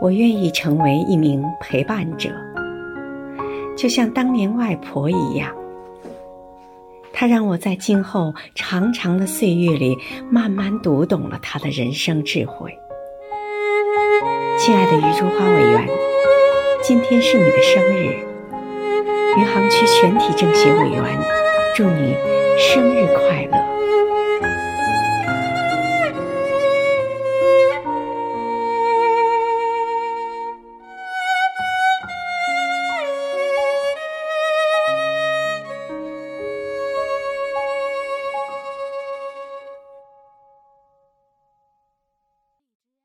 我愿意成为一名陪伴者，就像当年外婆一样。她让我在今后长长的岁月里，慢慢读懂了她的人生智慧。亲爱的余竹花委员，今天是你的生日，余杭区全体政协委员，祝你生日快乐。